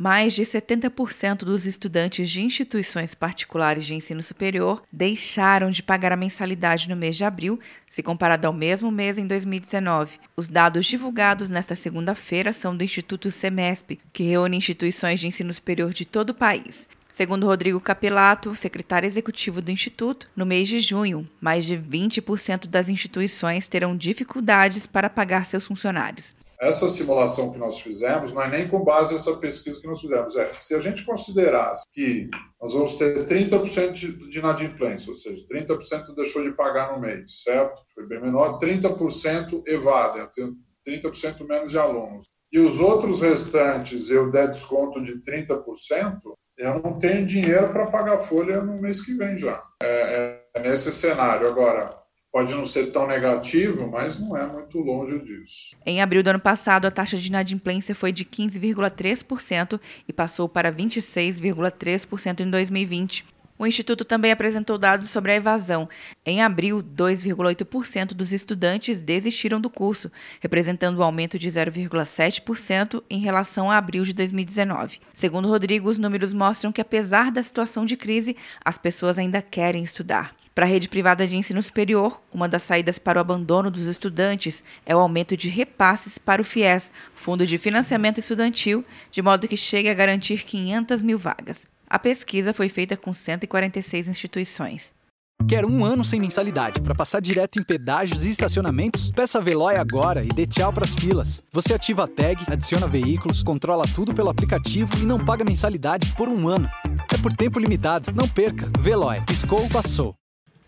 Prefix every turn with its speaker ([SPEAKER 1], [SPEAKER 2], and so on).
[SPEAKER 1] mais de 70% dos estudantes de instituições particulares de ensino superior deixaram de pagar a mensalidade no mês de abril, se comparado ao mesmo mês em 2019. Os dados divulgados nesta segunda-feira são do Instituto Semesp, que reúne instituições de ensino superior de todo o país. Segundo Rodrigo Capelato, secretário executivo do Instituto, no mês de junho, mais de 20% das instituições terão dificuldades para pagar seus funcionários.
[SPEAKER 2] Essa simulação que nós fizemos não é nem com base nessa pesquisa que nós fizemos. É, se a gente considerar que nós vamos ter 30% de inadimplência, ou seja, 30% deixou de pagar no mês, certo? Foi bem menor, 30% evadem, 30% menos de alunos. E os outros restantes eu der desconto de 30%, eu não tenho dinheiro para pagar folha no mês que vem já. É, é, nesse cenário. Agora, pode não ser tão negativo, mas não é muito longe disso.
[SPEAKER 1] Em abril do ano passado, a taxa de inadimplência foi de 15,3% e passou para 26,3% em 2020. O Instituto também apresentou dados sobre a evasão. Em abril, 2,8% dos estudantes desistiram do curso, representando um aumento de 0,7% em relação a abril de 2019. Segundo Rodrigo, os números mostram que, apesar da situação de crise, as pessoas ainda querem estudar. Para a rede privada de ensino superior, uma das saídas para o abandono dos estudantes é o aumento de repasses para o FIES, Fundo de Financiamento Estudantil, de modo que chegue a garantir 500 mil vagas. A pesquisa foi feita com 146 instituições.
[SPEAKER 3] Quer um ano sem mensalidade para passar direto em pedágios e estacionamentos? Peça Veloy agora e dê tchau para as filas. Você ativa a tag, adiciona veículos, controla tudo pelo aplicativo e não paga mensalidade por um ano. É por tempo limitado. Não perca. Veloy. Piscou, passou.